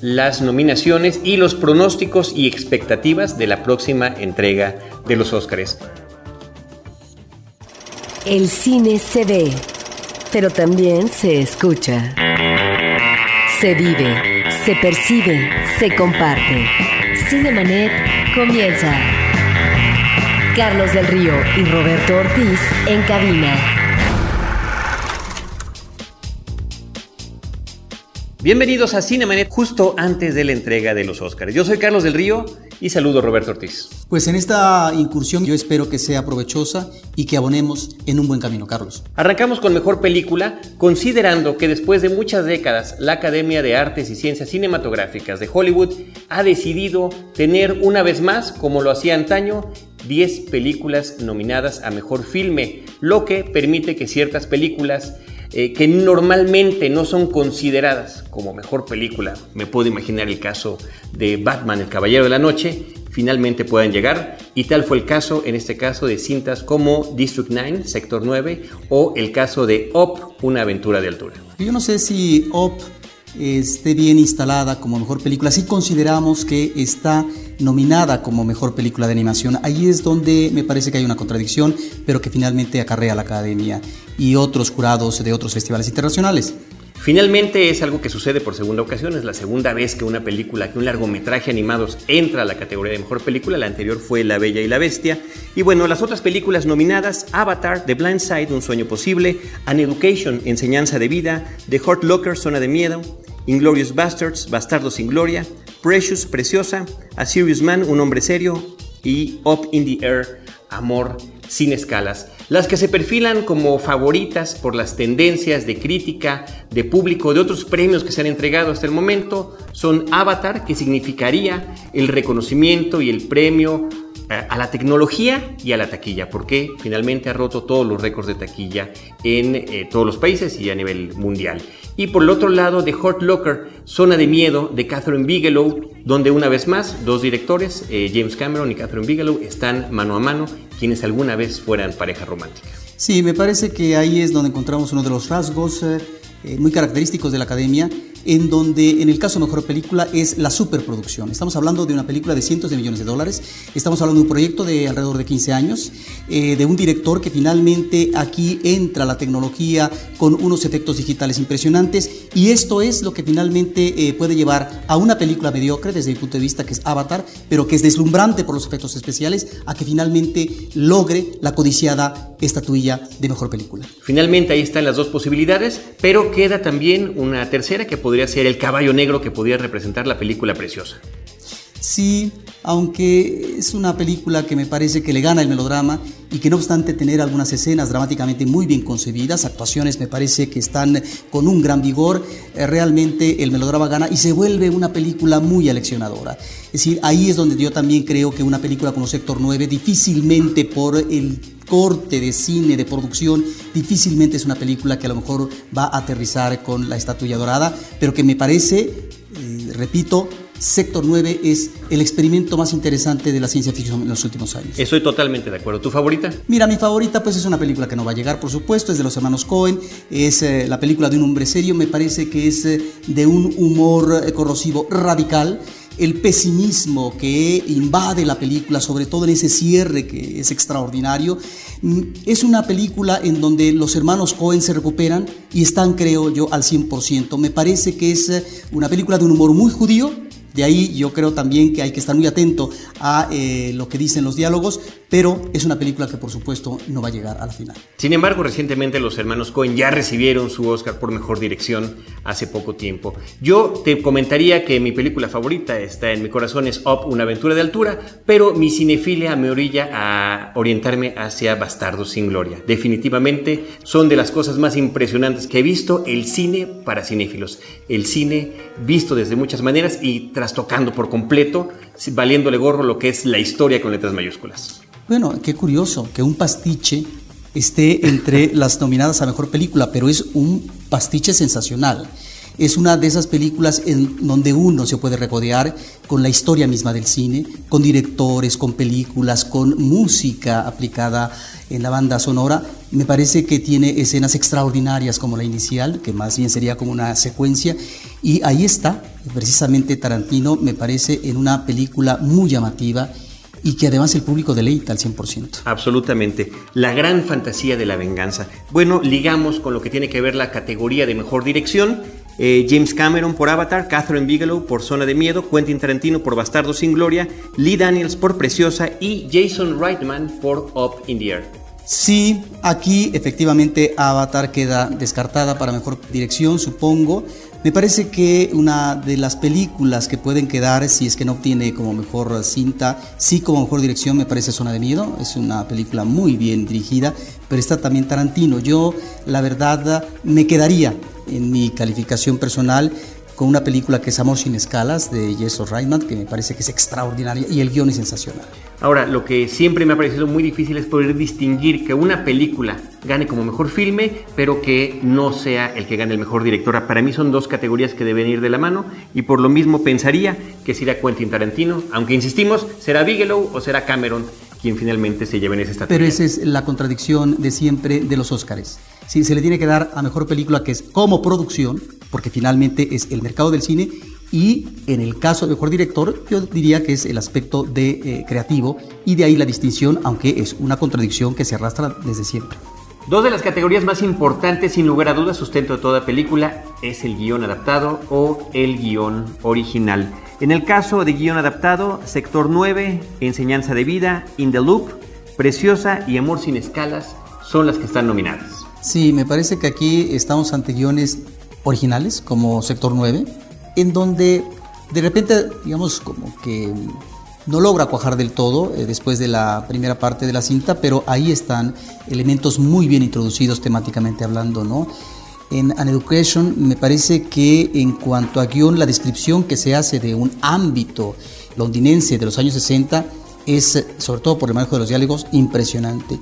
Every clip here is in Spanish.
las nominaciones y los pronósticos y expectativas de la próxima entrega de los Óscares. El cine se ve, pero también se escucha. Se vive, se percibe, se comparte. Cinemanet comienza. Carlos del Río y Roberto Ortiz en cabina. Bienvenidos a Cinemanet justo antes de la entrega de los Oscars. Yo soy Carlos del Río y saludo a Roberto Ortiz. Pues en esta incursión yo espero que sea provechosa y que abonemos en un buen camino, Carlos. Arrancamos con mejor película, considerando que después de muchas décadas la Academia de Artes y Ciencias Cinematográficas de Hollywood ha decidido tener una vez más, como lo hacía antaño, 10 películas nominadas a mejor filme, lo que permite que ciertas películas eh, que normalmente no son consideradas como mejor película, me puedo imaginar el caso de Batman, el Caballero de la Noche, finalmente puedan llegar y tal fue el caso en este caso de cintas como District 9, Sector 9 o el caso de Op, una aventura de altura. Yo no sé si Op esté bien instalada como mejor película, si consideramos que está nominada como mejor película de animación. Ahí es donde me parece que hay una contradicción, pero que finalmente acarrea la academia y otros jurados de otros festivales internacionales. Finalmente es algo que sucede por segunda ocasión, es la segunda vez que una película, que un largometraje animados entra a la categoría de mejor película, la anterior fue La Bella y la Bestia. Y bueno, las otras películas nominadas, Avatar, The Blind Side, Un Sueño Posible, An Education, Enseñanza de Vida, The Hurt Locker, Zona de Miedo, Inglorious Bastards, Bastardos sin Gloria, Precious, Preciosa, A Serious Man, Un Hombre Serio y Up in the Air, Amor sin escalas. Las que se perfilan como favoritas por las tendencias de crítica, de público, de otros premios que se han entregado hasta el momento son Avatar, que significaría el reconocimiento y el premio eh, a la tecnología y a la taquilla, porque finalmente ha roto todos los récords de taquilla en eh, todos los países y a nivel mundial. Y por el otro lado, The Hot Locker, Zona de Miedo, de Catherine Bigelow, donde una vez más dos directores, eh, James Cameron y Catherine Bigelow, están mano a mano, quienes alguna vez fueran pareja romántica. Sí, me parece que ahí es donde encontramos uno de los rasgos muy característicos de la academia en donde en el caso de mejor película es la superproducción. Estamos hablando de una película de cientos de millones de dólares, estamos hablando de un proyecto de alrededor de 15 años, eh, de un director que finalmente aquí entra la tecnología con unos efectos digitales impresionantes y esto es lo que finalmente eh, puede llevar a una película mediocre desde mi punto de vista que es Avatar, pero que es deslumbrante por los efectos especiales, a que finalmente logre la codiciada estatuilla de mejor película. Finalmente ahí están las dos posibilidades, pero queda también una tercera que podría ser el caballo negro que podría representar la película preciosa. Sí, aunque es una película que me parece que le gana el melodrama y que no obstante tener algunas escenas dramáticamente muy bien concebidas, actuaciones me parece que están con un gran vigor, eh, realmente el melodrama gana y se vuelve una película muy aleccionadora. Es decir, ahí es donde yo también creo que una película como Sector 9 difícilmente por el corte de cine, de producción, difícilmente es una película que a lo mejor va a aterrizar con la estatuilla dorada, pero que me parece, eh, repito, Sector 9 es el experimento más interesante de la ciencia ficción en los últimos años. Estoy totalmente de acuerdo. ¿Tu favorita? Mira, mi favorita pues es una película que no va a llegar, por supuesto, es de los hermanos Cohen, es eh, la película de un hombre serio, me parece que es eh, de un humor corrosivo radical el pesimismo que invade la película, sobre todo en ese cierre que es extraordinario. Mm, es una película en donde los hermanos Cohen se recuperan y están, creo yo, al 100%. Me parece que es eh, una película de un humor muy judío, de ahí yo creo también que hay que estar muy atento a eh, lo que dicen los diálogos, pero es una película que por supuesto no va a llegar a la final. Sin embargo, recientemente los hermanos Cohen ya recibieron su Oscar por Mejor Dirección hace poco tiempo. Yo te comentaría que mi película favorita está en mi corazón es Up, una aventura de altura, pero mi cinefilia me orilla a orientarme hacia Bastardos sin Gloria. Definitivamente son de las cosas más impresionantes que he visto el cine para cinéfilos. El cine visto desde muchas maneras y tras tocando por completo, valiéndole gorro lo que es la historia con letras mayúsculas. Bueno, qué curioso que un pastiche esté entre las nominadas a mejor película, pero es un pastiche sensacional. Es una de esas películas en donde uno se puede regodear con la historia misma del cine, con directores, con películas, con música aplicada en la banda sonora. Me parece que tiene escenas extraordinarias como la inicial, que más bien sería como una secuencia, y ahí está, precisamente Tarantino, me parece en una película muy llamativa y que además el público deleita al 100%. Absolutamente. La gran fantasía de la venganza. Bueno, ligamos con lo que tiene que ver la categoría de mejor dirección. Eh, James Cameron por Avatar, Catherine Bigelow por Zona de Miedo, Quentin Tarantino por Bastardo sin Gloria, Lee Daniels por Preciosa y Jason Reitman por Up in the Air. Sí, aquí efectivamente Avatar queda descartada para mejor dirección, supongo. Me parece que una de las películas que pueden quedar, si es que no obtiene como mejor cinta, sí como mejor dirección, me parece Zona de Miedo. Es una película muy bien dirigida, pero está también Tarantino. Yo, la verdad, me quedaría en mi calificación personal con una película que es Amor sin escalas de Jesse Reitman, que me parece que es extraordinaria y el guion es sensacional. Ahora, lo que siempre me ha parecido muy difícil es poder distinguir que una película gane como mejor filme, pero que no sea el que gane el mejor director. Para mí son dos categorías que deben ir de la mano y por lo mismo pensaría que será Quentin Tarantino, aunque insistimos, será Bigelow o será Cameron quien finalmente se lleve en esa estatua. Pero esa es la contradicción de siempre de los Óscares. Si se le tiene que dar a mejor película que es como producción, porque finalmente es el mercado del cine, y en el caso de mejor director, yo diría que es el aspecto de eh, creativo, y de ahí la distinción, aunque es una contradicción que se arrastra desde siempre. Dos de las categorías más importantes, sin lugar a dudas, sustento de toda película, es el guion adaptado o el guion original. En el caso de guion adaptado, Sector 9, Enseñanza de Vida, In the Loop, Preciosa y Amor sin Escalas son las que están nominadas. Sí, me parece que aquí estamos ante guiones originales, como Sector 9, en donde de repente, digamos, como que no logra cuajar del todo eh, después de la primera parte de la cinta, pero ahí están elementos muy bien introducidos temáticamente hablando, ¿no? En An Education me parece que en cuanto a guion, la descripción que se hace de un ámbito londinense de los años 60 es, sobre todo por el manejo de los diálogos, impresionante.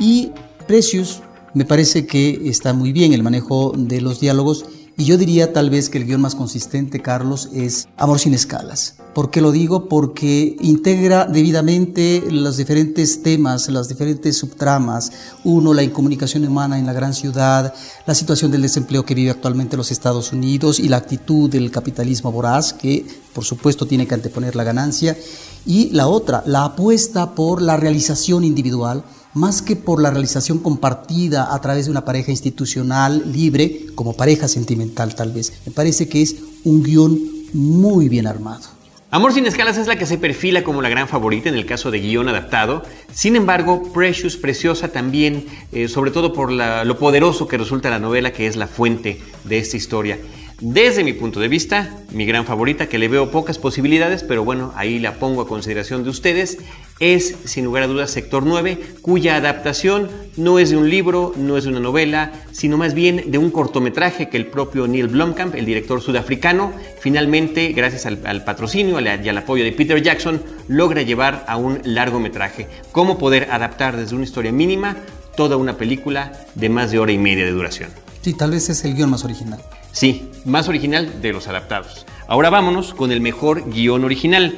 Y Precious me parece que está muy bien el manejo de los diálogos y yo diría tal vez que el guion más consistente, Carlos, es Amor sin escalas. ¿Por qué lo digo? Porque integra debidamente los diferentes temas, las diferentes subtramas. Uno, la incomunicación humana en la gran ciudad, la situación del desempleo que vive actualmente los Estados Unidos y la actitud del capitalismo voraz, que por supuesto tiene que anteponer la ganancia. Y la otra, la apuesta por la realización individual más que por la realización compartida a través de una pareja institucional libre, como pareja sentimental tal vez. Me parece que es un guion muy bien armado. Amor sin escalas es la que se perfila como la gran favorita en el caso de guion adaptado. Sin embargo, Precious, Preciosa también, eh, sobre todo por lo poderoso que resulta la novela que es la fuente de esta historia. Desde mi punto de vista, mi gran favorita, que le veo pocas posibilidades, pero bueno, ahí la pongo a consideración de ustedes, es sin lugar a dudas Sector 9, cuya adaptación no es de un libro, no es de una novela, sino más bien de un cortometraje que el propio Neil Blomkamp, el director sudafricano, finalmente, gracias al, patrocinio y al apoyo de Peter Jackson, logra llevar a un largometraje. Cómo poder adaptar desde una historia mínima toda una película de más de hora y media de duración. Sí, tal vez es el guion más original. Sí, más original de los adaptados. Ahora vámonos con el mejor guion original.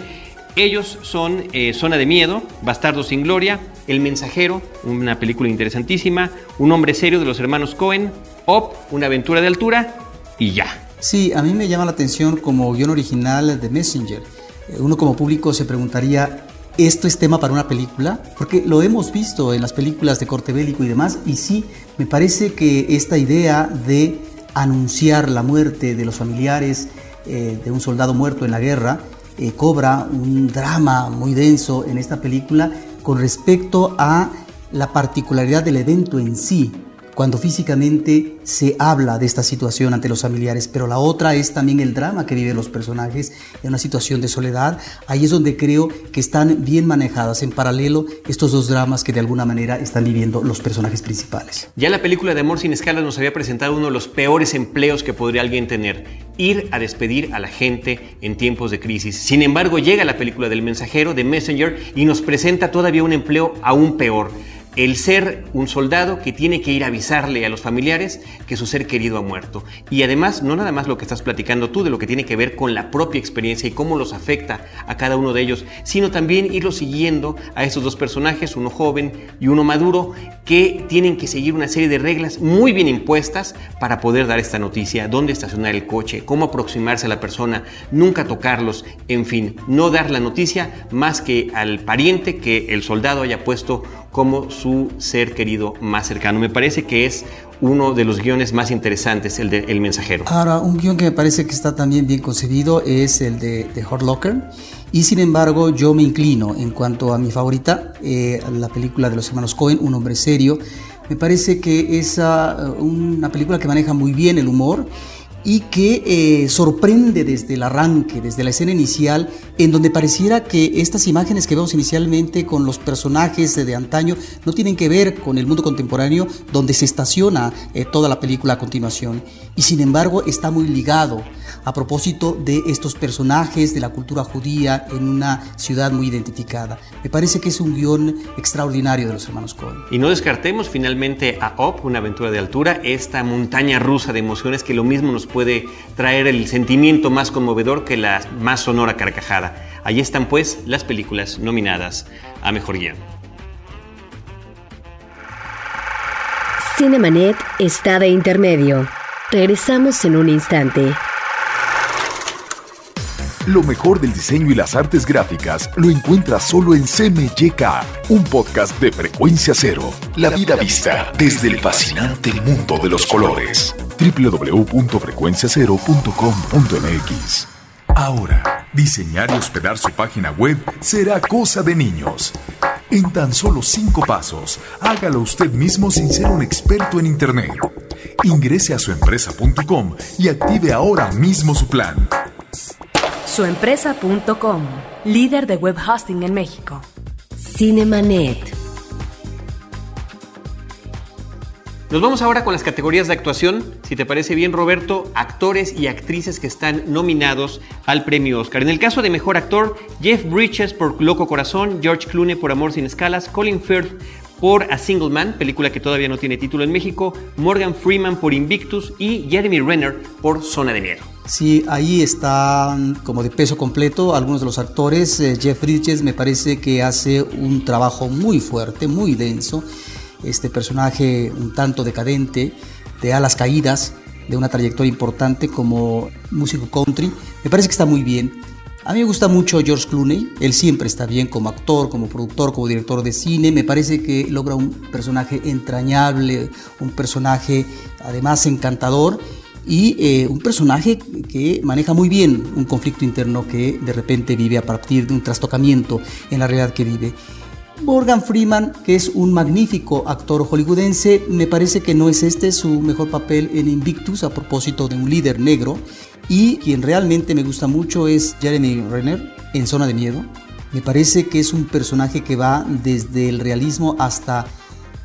Ellos son eh, Zona de Miedo, Bastardo sin Gloria, El Mensajero, una película interesantísima, Un hombre serio de los hermanos Cohen, Op, Una aventura de altura y ya. Sí, a mí me llama la atención como guion original de Messenger. Eh, uno como público se preguntaría, ¿esto es tema para una película? Porque lo hemos visto en las películas de corte bélico y demás, y sí, me parece que esta idea de anunciar la muerte de los familiares eh, de un soldado muerto en la guerra, eh, cobra un drama muy denso en esta película con respecto a la particularidad del evento en sí, cuando físicamente se habla de esta situación ante los familiares, pero la otra es también el drama que viven los personajes en una situación de soledad. Ahí es donde creo que están bien manejadas en paralelo estos dos dramas que de alguna manera están viviendo los personajes principales. Ya la película de Amor sin escalas nos había presentado uno de los peores empleos que podría alguien tener, ir a despedir a la gente en tiempos de crisis. Sin embargo, llega la película del mensajero, de Messenger, y nos presenta todavía un empleo aún peor el ser un soldado que tiene que ir a avisarle a los familiares que su ser querido ha muerto. Y además, no nada más lo que estás platicando tú, de lo que tiene que ver con la propia experiencia y cómo los afecta a cada uno de ellos, sino también irlo siguiendo a estos dos personajes, uno joven y uno maduro, que tienen que seguir una serie de reglas muy bien impuestas para poder dar esta noticia, dónde estacionar el coche, cómo aproximarse a la persona, nunca tocarlos, en fin, no dar la noticia más que al pariente que el soldado haya puesto como su ser querido más cercano. Me parece que es uno de los guiones más interesantes, el de El Mensajero. Ahora, un guion que me parece que está también bien concebido es el de, de Hurt Locker. Y sin embargo, yo me inclino en cuanto a mi favorita, eh, la película de los hermanos Cohen, Un hombre serio. Me parece que es uh, una película que maneja muy bien el humor y que eh, sorprende desde el arranque, desde la escena inicial, en donde pareciera que estas imágenes que vemos inicialmente con los personajes de, antaño no tienen que ver con el mundo contemporáneo donde se estaciona eh, toda la película a continuación. Y sin embargo está muy ligado a propósito de estos personajes de la cultura judía en una ciudad muy identificada. Me parece que es un guion extraordinario de los hermanos Cohen. Y no descartemos finalmente a Op, una aventura de altura, esta montaña rusa de emociones que lo mismo nos puede traer el sentimiento más conmovedor que la más sonora carcajada. Allí están pues las películas nominadas a Mejor Guión. Cinemanet está de intermedio. Regresamos en un instante. Lo mejor del diseño y las artes gráficas lo encuentras solo en CMYK, un podcast de frecuencia cero. La vida vista desde el fascinante mundo de los colores. www.frecuenciacero.com.mx Ahora, diseñar y hospedar su página web será cosa de niños. En tan solo cinco pasos, hágalo usted mismo sin ser un experto en Internet. Ingrese a suempresa.com y active ahora mismo su plan. Suempresa.com, líder de web hosting en México. Cinemanet. Nos vamos ahora con las categorías de actuación. Si te parece bien, Roberto, actores y actrices que están nominados al premio Oscar. En el caso de mejor actor, Jeff Bridges por Loco Corazón, George Clooney por Amor sin Escalas, Colin Firth por A Single Man, película que todavía no tiene título en México, Morgan Freeman por Invictus y Jeremy Renner por Zona de Miedo. Sí, ahí están como de peso completo algunos de los actores. Eh, Jeff Bridges me parece que hace un trabajo muy fuerte, muy denso. Este personaje un tanto decadente, de alas caídas, de una trayectoria importante como músico country, me parece que está muy bien. A mí me gusta mucho George Clooney, él siempre está bien como actor, como productor, como director de cine, me parece que logra un personaje entrañable, un personaje además encantador y eh, un personaje que maneja muy bien un conflicto interno que de repente vive a partir de un trastocamiento en la realidad que vive. Morgan Freeman, que es un magnífico actor hollywoodense, me parece que no es este su mejor papel en Invictus a propósito de un líder negro. Y quien realmente me gusta mucho es Jeremy Renner en Zona de Miedo. Me parece que es un personaje que va desde el realismo hasta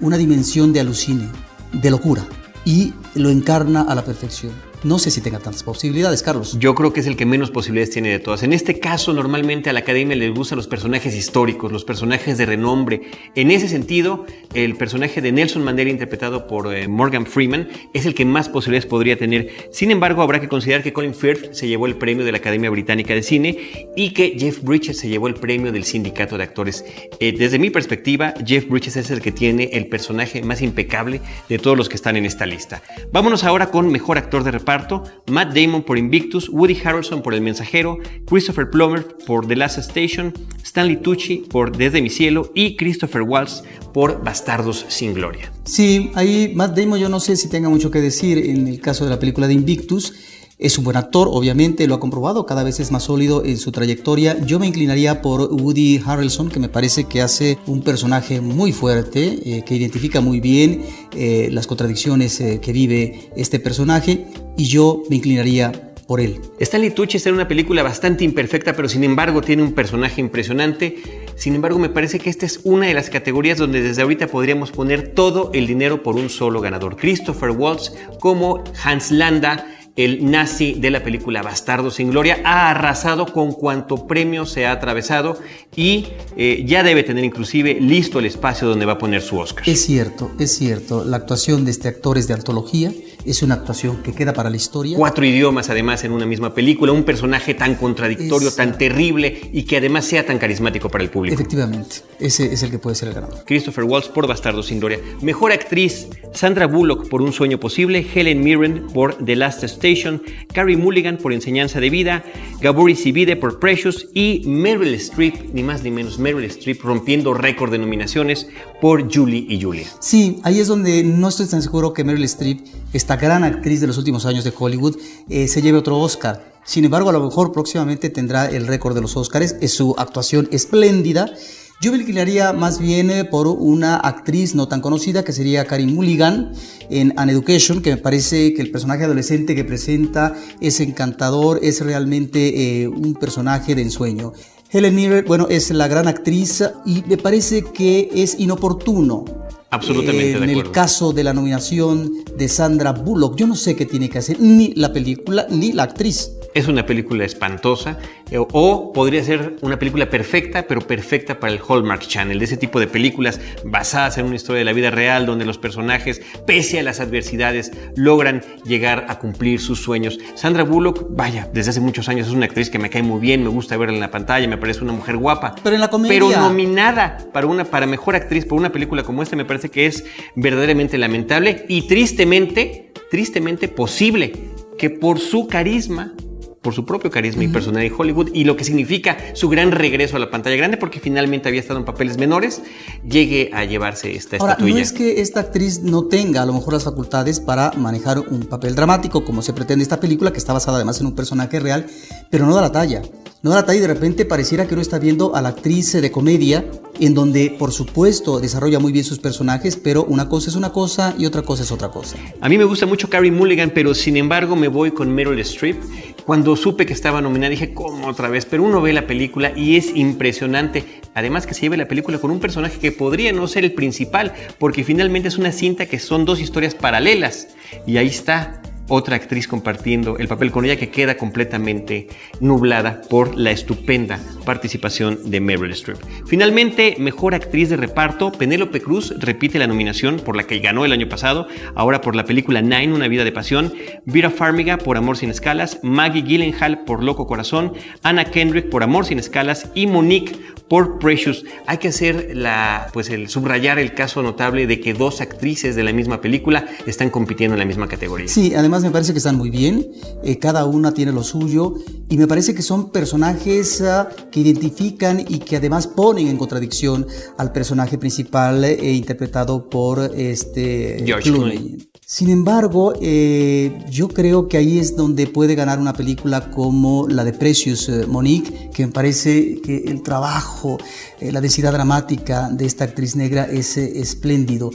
una dimensión de alucine, de locura y lo encarna a la perfección. No sé si tenga tantas posibilidades, Carlos. Yo creo que es el que menos posibilidades tiene de todas. En este caso, normalmente a la academia les gustan los personajes históricos, los personajes de renombre. En ese sentido, el personaje de Nelson Mandela, interpretado por eh, Morgan Freeman, es el que más posibilidades podría tener. Sin embargo, habrá que considerar que Colin Firth se llevó el premio de la Academia Británica de Cine y que Jeff Bridges se llevó el premio del Sindicato de Actores. Eh, desde mi perspectiva, Jeff Bridges es el que tiene el personaje más impecable de todos los que están en esta lista. Vámonos ahora con Mejor Actor de Reparto Matt Damon por Invictus, Woody Harrelson por El Mensajero, Christopher Plummer por The Last Station, Stanley Tucci por Desde mi cielo y Christopher Waltz por Bastardos sin Gloria. Sí, ahí Matt Damon yo no sé si tenga mucho que decir en el caso de la película de Invictus. Es un buen actor, obviamente, lo ha comprobado, cada vez es más sólido en su trayectoria. Yo me inclinaría por Woody Harrelson, que me parece que hace un personaje muy fuerte, eh, que identifica muy bien eh, las contradicciones eh, que vive este personaje, y yo me inclinaría por él. Stanley Tucci está en una película bastante imperfecta, pero sin embargo tiene un personaje impresionante. Sin embargo, me parece que esta es una de las categorías donde desde ahorita podríamos poner todo el dinero por un solo ganador. Christopher Waltz como Hans Landa el nazi de la película Bastardo sin Gloria, ha arrasado con cuanto premio se ha atravesado y eh, ya debe tener inclusive listo el espacio donde va a poner su Oscar. Es cierto, es cierto. La actuación de este actor es de antología, es una actuación que queda para la historia. Cuatro idiomas además en una misma película, un personaje tan contradictorio, tan terrible y que además sea tan carismático para el público. Efectivamente, ese es el que puede ser el ganador. Christopher Waltz por Bastardo sin Gloria. Mejor actriz, Sandra Bullock por Un sueño posible, Helen Mirren por The Last Station, Carrie Mulligan por Enseñanza de Vida, Gabori Sibide por Precious y Meryl Streep, ni más ni menos Meryl Streep rompiendo récord de nominaciones por Julie y Julia. Sí, ahí es donde no estoy tan seguro que Meryl Streep, esta gran actriz de los últimos años de Hollywood, eh, se lleve otro Oscar. Sin embargo, a lo mejor próximamente tendrá el récord de los Oscars. Es su actuación espléndida. Yo me inclinaría más bien eh, por una actriz no tan conocida que sería Karim Mulligan en An Education, que me parece que el personaje adolescente que presenta es encantador, es realmente eh, un personaje de ensueño. Helen Mirren, bueno, es la gran actriz y me parece que es inoportuno Absolutamente. en el caso de la nominación de Sandra Bullock, yo no sé qué tiene que hacer ni la película ni la actriz es una película espantosa eh, o podría ser una película perfecta, pero perfecta para el Hallmark Channel, de ese tipo de películas basadas en una historia de la vida real donde los personajes, pese a las adversidades, logran llegar a cumplir sus sueños. Sandra Bullock, vaya, desde hace muchos años es una actriz que me cae muy bien, me gusta verla en la pantalla, me parece una mujer guapa. Pero en la comedia. Pero nominada para una para mejor actriz por una película como esta me parece que es verdaderamente lamentable y tristemente, tristemente posible que por su carisma por su propio carisma y personalidad en Hollywood y lo que significa su gran regreso a la pantalla grande porque finalmente había estado en papeles menores, llegue a llevarse esta Ahora, estatuilla. No es que esta actriz no tenga a lo mejor las facultades para manejar un papel dramático como se pretende esta película que está basada además en un personaje real, pero no da la talla. No da la talla y de repente pareciera que uno está viendo a la actriz de comedia en donde por supuesto desarrolla muy bien sus personajes, pero una cosa es una cosa y otra cosa es otra cosa. A mí me gusta mucho Carrie Mulligan, pero sin embargo me voy con Meryl Streep. Cuando supe que estaba nominada dije, ¿cómo otra vez? Pero uno ve la película y es impresionante. Además que se lleve la película con un personaje que podría no ser el principal, porque finalmente es una cinta que son dos historias paralelas. Y ahí está otra actriz compartiendo el papel con ella que queda completamente nublada por la estupenda participación de Meryl Streep. Finalmente, mejor actriz de reparto, Penélope Cruz repite la nominación por la que ganó el año pasado, ahora por la película Nine, Una vida de pasión, Vera Farmiga por Amor sin escalas, Maggie Gyllenhaal por Loco Corazón, Anna Kendrick por Amor sin escalas y Monique por Precious. Hay que hacer la, pues el subrayar el caso notable de que dos actrices de la misma película están compitiendo en la misma categoría. Sí, además me parece que están muy bien, eh, cada una tiene lo suyo y me parece que son personajes uh, que identifican y que además ponen en contradicción al personaje principal eh, interpretado por este George Clooney. Clooney. Sin embargo, eh, yo creo que ahí es donde puede ganar una película como la de Precious Monique, que me parece que el trabajo, la densidad dramática de esta actriz negra es espléndido.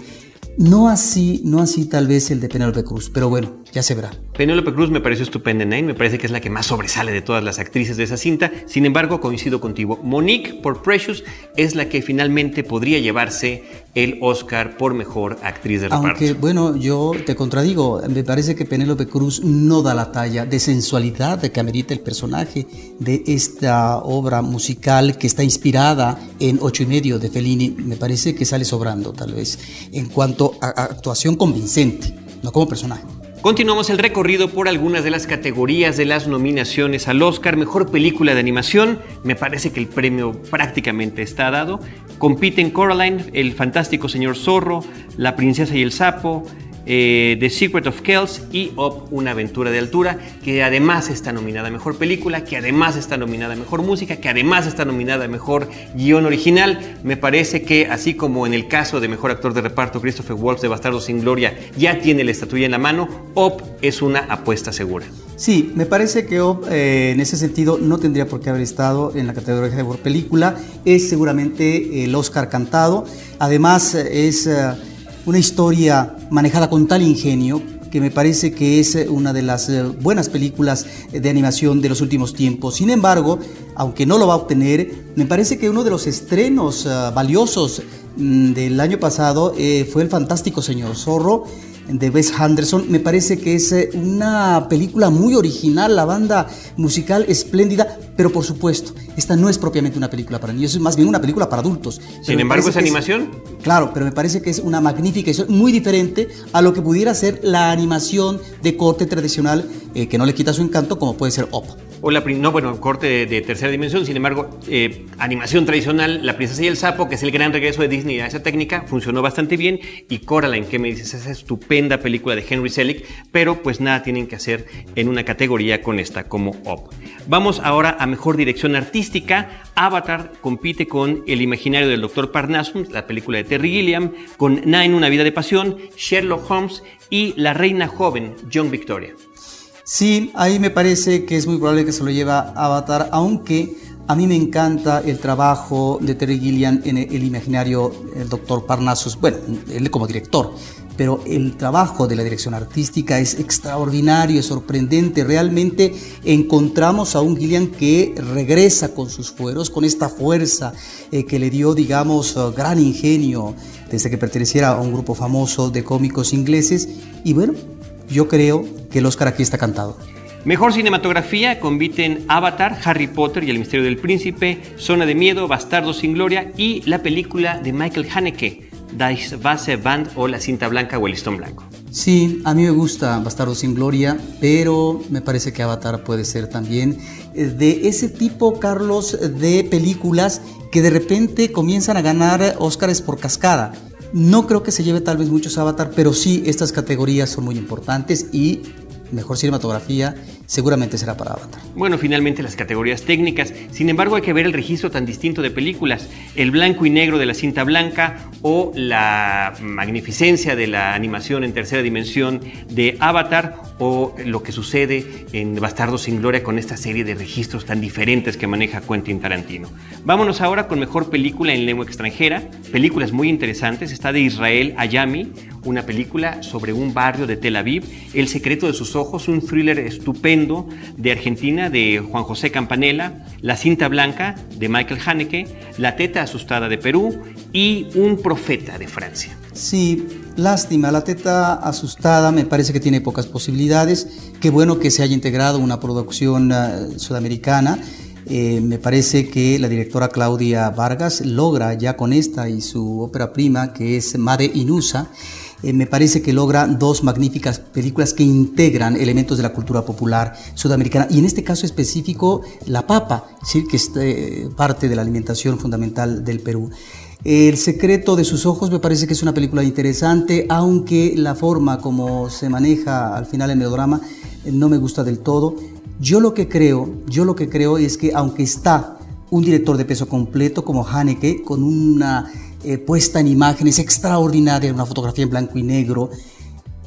No así, no así tal vez el de Penélope Cruz, pero bueno, ya se verá. Penélope Cruz me pareció estupenda en Nine, me parece que es la que más sobresale de todas las actrices de esa cinta. Sin embargo, coincido contigo. Monique por Precious es la que finalmente podría llevarse el Oscar por mejor actriz de reparto. Aunque, bueno, yo te contradigo, me parece que Penélope Cruz no da la talla de sensualidad de que amerita el personaje de esta obra musical que está inspirada en Ocho y medio de Fellini. Me parece que sale sobrando, tal vez, en cuanto a actuación convincente, no como personaje. Continuamos el recorrido por algunas de las categorías de las nominaciones al Oscar. Mejor película de animación. Me parece que el premio prácticamente está dado. Compiten Coraline, El Fantástico Señor Zorro, La Princesa y el Sapo, eh, The Secret of Kells y Up, una aventura de altura, que además está nominada a Mejor Película, que además está nominada a Mejor Música, que además está nominada a Mejor Guión Original. Me parece que así como en el caso de Mejor Actor de Reparto, Christopher Waltz de Bastardo sin Gloria ya tiene la estatuilla en la mano, Up es una apuesta segura. Sí, me parece que Up eh, en ese sentido no tendría por qué haber estado en la categoría de Mejor Película. Es seguramente el Oscar cantado. Además es... Uh, una historia manejada con tal ingenio que me parece que es una de las buenas películas de animación de los últimos tiempos. Sin embargo, aunque no lo va a obtener, me parece que uno de los estrenos uh, valiosos mm, del año pasado eh, fue El Fantástico Señor Zorro. De Wes Anderson. Me parece que es eh, una película muy original, la banda musical espléndida, pero por supuesto, esta no es propiamente una película para niños, es más bien una película para adultos. Sin embargo, ¿es animación? claro, pero me parece que es una magnífica historia, muy diferente a lo que pudiera ser la animación de corte tradicional, eh, que no le quita su encanto, como puede ser OPA o la, no, bueno, corte de, tercera dimensión, sin embargo, eh, animación tradicional, La princesa y el sapo, que es el gran regreso de Disney a esa técnica, funcionó bastante bien, y Coraline, que me dices, esa estupenda película de Henry Selick, pero pues nada tienen que hacer en una categoría con esta como Up. Vamos ahora a Mejor Dirección Artística, Avatar compite con El imaginario del Dr. Parnassus, la película de Terry Gilliam, con Nine, Una vida de pasión, Sherlock Holmes y La reina joven, John Victoria. Sí, ahí me parece que es muy probable que se lo lleva Avatar, aunque a mí me encanta el trabajo de Terry Gilliam en el, imaginario El Doctor Parnassus, bueno, él como director, pero el trabajo de la dirección artística es extraordinario, es sorprendente. Realmente encontramos a un Gilliam que regresa con sus fueros, con esta fuerza eh, que le dio, digamos, gran ingenio desde que perteneciera a un grupo famoso de cómicos ingleses. Y bueno, yo creo que el Oscar aquí está cantado. Mejor cinematografía compiten Avatar, Harry Potter y el misterio del príncipe, Zona de miedo, Bastardo sin gloria y la película de Michael Haneke, Das Weiße Band o La cinta blanca o el listón blanco. Sí, a mí me gusta Bastardo sin gloria, pero me parece que Avatar puede ser también eh, de ese tipo, Carlos, de películas que de repente comienzan a ganar Oscars por cascada. No creo que se lleve tal vez muchos Avatar, pero sí estas categorías son muy importantes y mejor cinematografía seguramente será para Avatar. Bueno, finalmente las categorías técnicas. Sin embargo, hay que ver el registro tan distinto de películas. El blanco y negro de la cinta blanca o la magnificencia de la animación en tercera dimensión de Avatar o lo que sucede en Bastardo sin Gloria con esta serie de registros tan diferentes que maneja Quentin Tarantino. Vámonos ahora con mejor película en lengua extranjera. Películas muy interesantes. Está de Israel Ayami, una película sobre un barrio de Tel Aviv. El secreto de sus ojos, un thriller estupendo de Argentina de Juan José Campanella, La cinta blanca de Michael Haneke, La teta asustada de Perú y Un profeta de Francia. Sí, lástima, La teta asustada me parece que tiene pocas posibilidades. Qué bueno que se haya integrado una producción uh, sudamericana. Eh, me parece que la directora Claudia Vargas logra ya con esta y su ópera prima, que es Made Inusa, eh, me parece que logra dos magníficas películas que integran elementos de la cultura popular sudamericana y en este caso específico la papa, ¿sí? que es eh, parte de la alimentación fundamental del Perú. El secreto de sus ojos me parece que es una película interesante, aunque la forma como se maneja al final el melodrama eh, no me gusta del todo. Yo lo que creo, yo lo que creo es que aunque está un director de peso completo como Haneke, con una eh, puesta en imágenes extraordinaria, una fotografía en blanco y negro.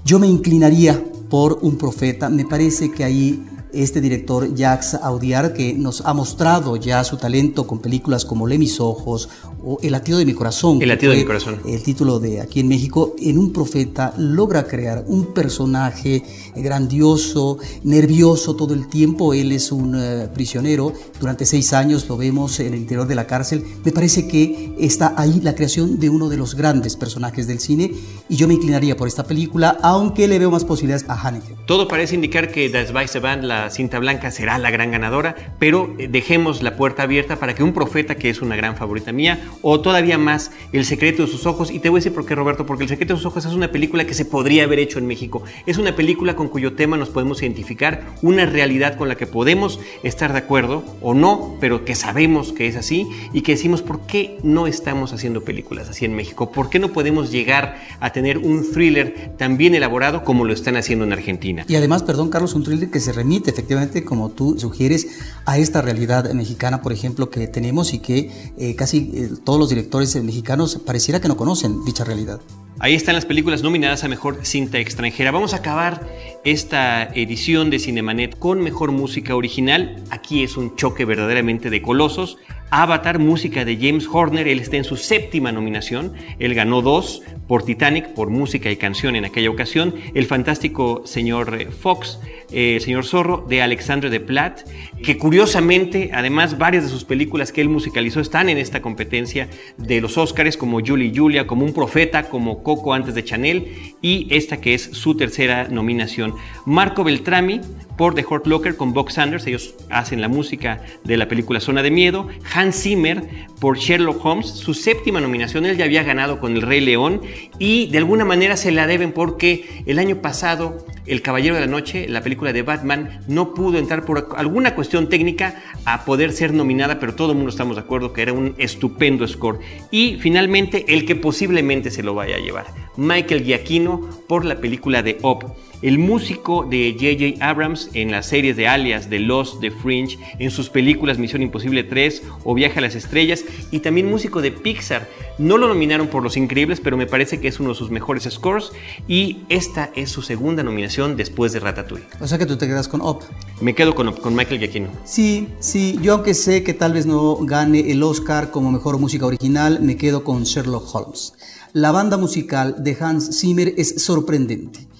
Yo me inclinaría por un profeta. Me parece que ahí este director Jacques Audiard, que nos ha mostrado ya su talento con películas como Le mis ojos o El latido de mi corazón. El latido de mi corazón. El título de aquí en México, en un profeta logra crear un personaje grandioso, nervioso todo el tiempo. Él es un eh, prisionero, durante seis años lo vemos en el interior de la cárcel. Me parece que está ahí la creación de uno de los grandes personajes del cine y yo me inclinaría por esta película, aunque le veo más posibilidades a Haneke. Todo parece indicar que Das Weiße Band, la cinta blanca será la gran ganadora, pero eh, dejemos la puerta abierta para que un profeta, que es una gran favorita mía, o todavía más El secreto de sus ojos, y te voy a decir por qué Roberto, porque El secreto de sus ojos es una película que se podría haber hecho en México, es una película con cuyo tema nos podemos identificar, una realidad con la que podemos estar de acuerdo o no, pero que sabemos que es así y que decimos por qué no estamos haciendo películas así en México, por qué no podemos llegar a tener un thriller tan bien elaborado como lo están haciendo en Argentina. Y además, perdón Carlos, un thriller que se remite efectivamente, como tú sugieres, a esta realidad mexicana, por ejemplo, que tenemos y que eh, casi eh, todos los directores mexicanos pareciera que no conocen dicha realidad. Ahí están las películas nominadas a Mejor Cinta Extranjera. Vamos a acabar esta edición de Cinemanet con Mejor Música Original. Aquí es un choque verdaderamente de colosos. Avatar, música de James Horner, él está en su séptima nominación, él ganó dos por Titanic, por música y canción en aquella ocasión, el fantástico señor Fox eh, señor Zorro, de Alexandre de Plat, que curiosamente, además, varias de sus películas que él musicalizó están en esta competencia de los Óscares, como Julie Julia, como Un Profeta, como Coco antes de Chanel, y esta que es su tercera nominación. Marco Beltrami, por The Hurt Locker con Bob Sanders, ellos hacen la música de la película Zona de Miedo. Hans Zimmer por Sherlock Holmes, su séptima nominación, él ya había ganado con El Rey León y de alguna manera se la deben porque el año pasado El Caballero de la Noche, la película de Batman, no pudo entrar por alguna cuestión técnica a poder ser nominada, pero todo el mundo estamos de acuerdo que era un estupendo score. Y finalmente el que posiblemente se lo vaya a llevar, Michael Giacchino por la película de Up el músico de J.J. Abrams en las series de Alias, de Lost, de Fringe, en sus películas Misión Imposible 3 o Viaje a las Estrellas, y también músico de Pixar. No lo nominaron por Los Increíbles, pero me parece que es uno de sus mejores scores, y esta es su segunda nominación después de Ratatouille. O sea que tú te quedas con Up. Me quedo con, con Michael Giacchino. Sí, sí, yo aunque sé que tal vez no gane el Oscar como mejor música original, me quedo con Sherlock Holmes. La banda musical de Hans Zimmer es sorprendente.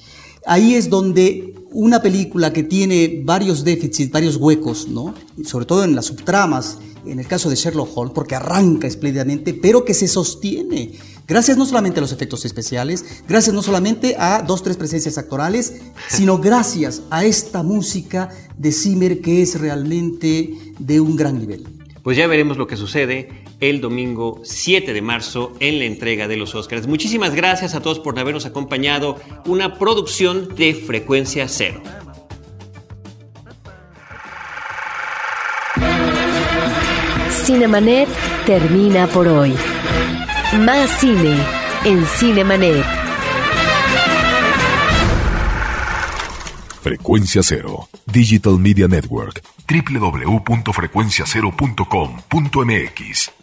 Ahí es donde una película que tiene varios déficits, varios huecos, ¿no? sobre todo en las subtramas, en el caso de Sherlock Holmes, porque arranca espléndidamente, pero que se sostiene. Gracias no solamente a los efectos especiales, gracias no solamente a dos, tres presencias actorales, sino gracias a esta música de Zimmer que es realmente de un gran nivel. Pues ya veremos lo que sucede el domingo 7 de marzo en la entrega de los Oscars. Muchísimas gracias a todos por habernos acompañado. Una producción de frecuencia cero. Cinemanet termina por hoy. Más cine en Cinemanet. Frecuencia Cero, Digital Media Network, www.frecuenciacero.com.mx.